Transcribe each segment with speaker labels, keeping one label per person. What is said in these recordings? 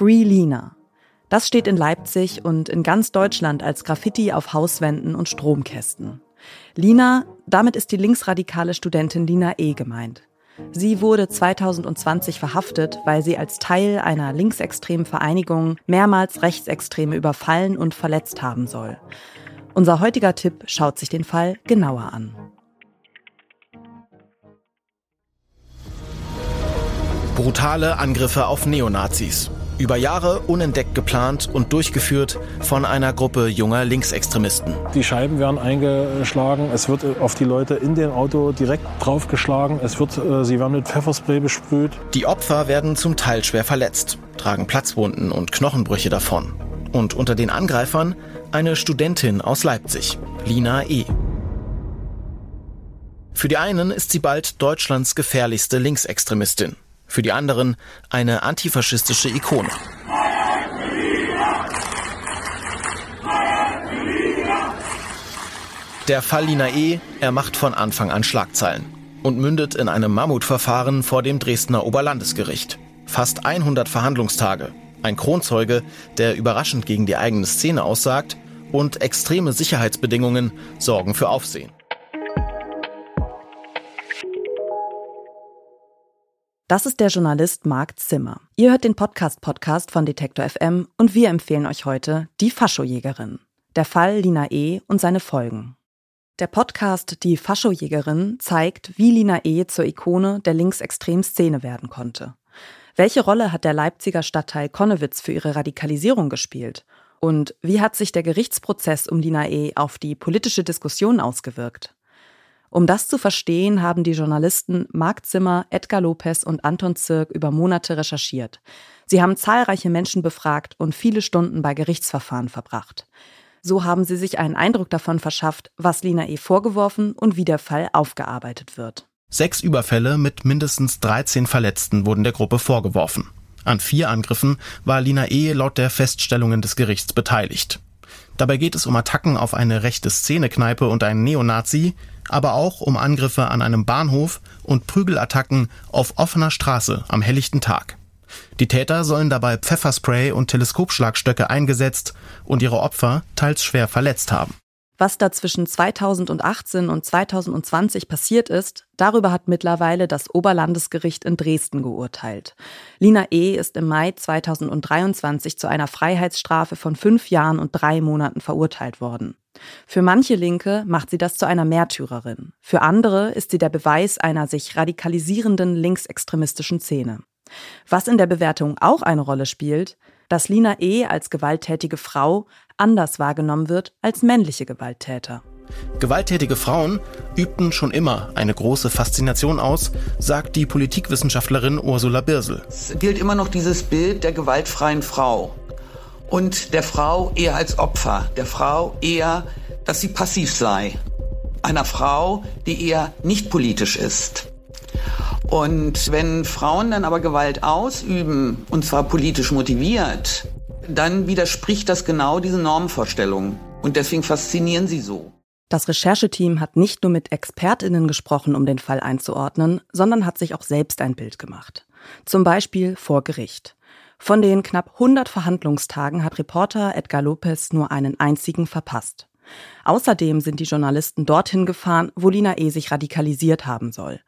Speaker 1: Free Lina. Das steht in Leipzig und in ganz Deutschland als Graffiti auf Hauswänden und Stromkästen. Lina, damit ist die linksradikale Studentin Lina E. gemeint. Sie wurde 2020 verhaftet, weil sie als Teil einer linksextremen Vereinigung mehrmals Rechtsextreme überfallen und verletzt haben soll. Unser heutiger Tipp schaut sich den Fall genauer an.
Speaker 2: Brutale Angriffe auf Neonazis. Über Jahre unentdeckt geplant und durchgeführt von einer Gruppe junger Linksextremisten.
Speaker 3: Die Scheiben werden eingeschlagen, es wird auf die Leute in dem Auto direkt draufgeschlagen, es wird, äh, sie werden mit Pfefferspray besprüht.
Speaker 2: Die Opfer werden zum Teil schwer verletzt, tragen Platzwunden und Knochenbrüche davon. Und unter den Angreifern eine Studentin aus Leipzig, Lina E. Für die einen ist sie bald Deutschlands gefährlichste Linksextremistin für die anderen eine antifaschistische Ikone. Der Fall Lina E. Er macht von Anfang an Schlagzeilen und mündet in einem Mammutverfahren vor dem Dresdner Oberlandesgericht. Fast 100 Verhandlungstage, ein Kronzeuge, der überraschend gegen die eigene Szene aussagt und extreme Sicherheitsbedingungen sorgen für Aufsehen.
Speaker 1: Das ist der Journalist Marc Zimmer. Ihr hört den Podcast-Podcast von Detektor FM und wir empfehlen euch heute Die Faschojägerin. Der Fall Lina E. und seine Folgen. Der Podcast Die Faschojägerin zeigt, wie Lina E. zur Ikone der linksextremen Szene werden konnte. Welche Rolle hat der Leipziger Stadtteil Konnewitz für ihre Radikalisierung gespielt? Und wie hat sich der Gerichtsprozess um Lina E. auf die politische Diskussion ausgewirkt? Um das zu verstehen, haben die Journalisten Marc Zimmer, Edgar Lopez und Anton Zirk über Monate recherchiert. Sie haben zahlreiche Menschen befragt und viele Stunden bei Gerichtsverfahren verbracht. So haben sie sich einen Eindruck davon verschafft, was Lina E. vorgeworfen und wie der Fall aufgearbeitet wird.
Speaker 2: Sechs Überfälle mit mindestens 13 Verletzten wurden der Gruppe vorgeworfen. An vier Angriffen war Lina E. laut der Feststellungen des Gerichts beteiligt. Dabei geht es um Attacken auf eine rechte Szenekneipe und einen Neonazi, aber auch um Angriffe an einem Bahnhof und Prügelattacken auf offener Straße am helllichten Tag. Die Täter sollen dabei Pfefferspray und Teleskopschlagstöcke eingesetzt und ihre Opfer teils schwer verletzt haben.
Speaker 1: Was da zwischen 2018 und 2020 passiert ist, darüber hat mittlerweile das Oberlandesgericht in Dresden geurteilt. Lina E. ist im Mai 2023 zu einer Freiheitsstrafe von fünf Jahren und drei Monaten verurteilt worden. Für manche Linke macht sie das zu einer Märtyrerin. Für andere ist sie der Beweis einer sich radikalisierenden linksextremistischen Szene. Was in der Bewertung auch eine Rolle spielt, dass Lina E. als gewalttätige Frau anders wahrgenommen wird als männliche Gewalttäter.
Speaker 2: Gewalttätige Frauen übten schon immer eine große Faszination aus, sagt die Politikwissenschaftlerin Ursula Birsel.
Speaker 4: Es gilt immer noch dieses Bild der gewaltfreien Frau und der Frau eher als Opfer, der Frau eher, dass sie passiv sei, einer Frau, die eher nicht politisch ist. Und wenn Frauen dann aber Gewalt ausüben, und zwar politisch motiviert, dann widerspricht das genau diesen Normvorstellungen. Und deswegen faszinieren sie so.
Speaker 1: Das Rechercheteam hat nicht nur mit Expertinnen gesprochen, um den Fall einzuordnen, sondern hat sich auch selbst ein Bild gemacht. Zum Beispiel vor Gericht. Von den knapp 100 Verhandlungstagen hat Reporter Edgar Lopez nur einen einzigen verpasst. Außerdem sind die Journalisten dorthin gefahren, wo Lina E. sich radikalisiert haben soll.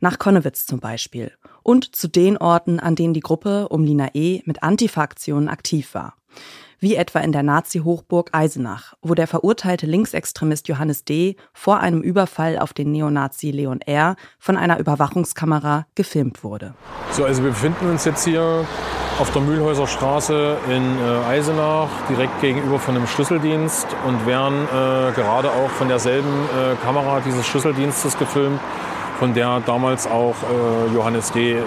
Speaker 1: Nach Konnewitz zum Beispiel. Und zu den Orten, an denen die Gruppe um Lina E. mit Antifa-Aktionen aktiv war. Wie etwa in der Nazi-Hochburg Eisenach, wo der verurteilte Linksextremist Johannes D. vor einem Überfall auf den Neonazi Leon R. von einer Überwachungskamera gefilmt wurde.
Speaker 3: So, also wir befinden uns jetzt hier auf der Mühlhäuser Straße in äh, Eisenach, direkt gegenüber von einem Schlüsseldienst und werden äh, gerade auch von derselben äh, Kamera dieses Schlüsseldienstes gefilmt, von der damals auch äh, Johannes D. Äh,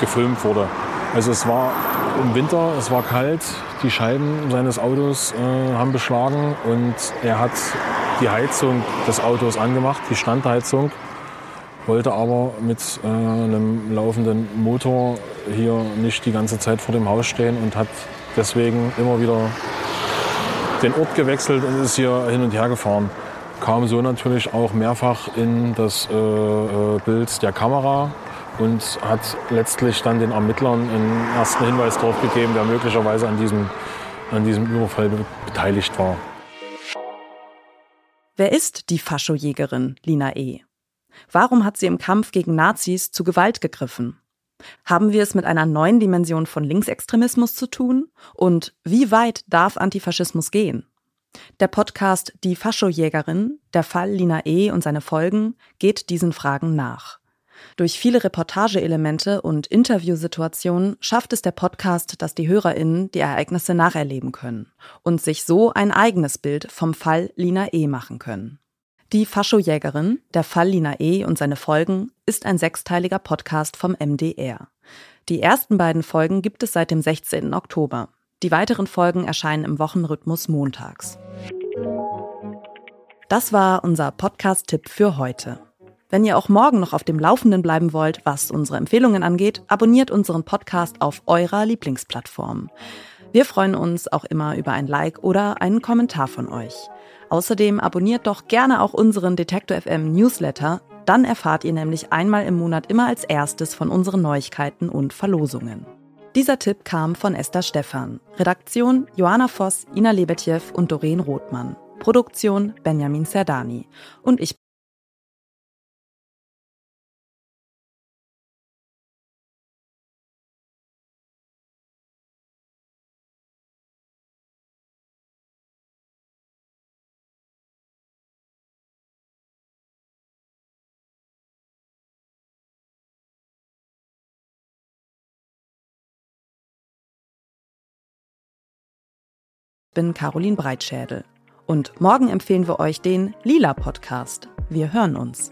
Speaker 3: gefilmt wurde. Also es war im Winter, es war kalt, die Scheiben seines Autos äh, haben beschlagen und er hat die Heizung des Autos angemacht, die Standheizung wollte aber mit äh, einem laufenden Motor hier nicht die ganze Zeit vor dem Haus stehen und hat deswegen immer wieder den Ort gewechselt und ist hier hin und her gefahren. Kam so natürlich auch mehrfach in das äh, äh Bild der Kamera, und hat letztlich dann den Ermittlern einen ersten Hinweis darauf gegeben, wer möglicherweise an diesem, an diesem Überfall beteiligt war.
Speaker 1: Wer ist die Faschojägerin Lina E.? Warum hat sie im Kampf gegen Nazis zu Gewalt gegriffen? Haben wir es mit einer neuen Dimension von Linksextremismus zu tun? Und wie weit darf Antifaschismus gehen? Der Podcast Die Faschojägerin, der Fall Lina E. und seine Folgen geht diesen Fragen nach. Durch viele Reportageelemente und Interviewsituationen schafft es der Podcast, dass die HörerInnen die Ereignisse nacherleben können und sich so ein eigenes Bild vom Fall Lina E. machen können. Die Faschojägerin, der Fall Lina E. und seine Folgen, ist ein sechsteiliger Podcast vom MDR. Die ersten beiden Folgen gibt es seit dem 16. Oktober. Die weiteren Folgen erscheinen im Wochenrhythmus montags. Das war unser Podcast-Tipp für heute. Wenn ihr auch morgen noch auf dem Laufenden bleiben wollt, was unsere Empfehlungen angeht, abonniert unseren Podcast auf eurer Lieblingsplattform. Wir freuen uns auch immer über ein Like oder einen Kommentar von euch. Außerdem abonniert doch gerne auch unseren Detektor FM Newsletter, dann erfahrt ihr nämlich einmal im Monat immer als erstes von unseren Neuigkeiten und Verlosungen. Dieser Tipp kam von Esther Stephan. Redaktion Johanna Voss, Ina Lebetjew und Doreen Rothmann. Produktion Benjamin Serdani. Und ich bin Caroline Breitschädel. Und morgen empfehlen wir euch den Lila Podcast. Wir hören uns.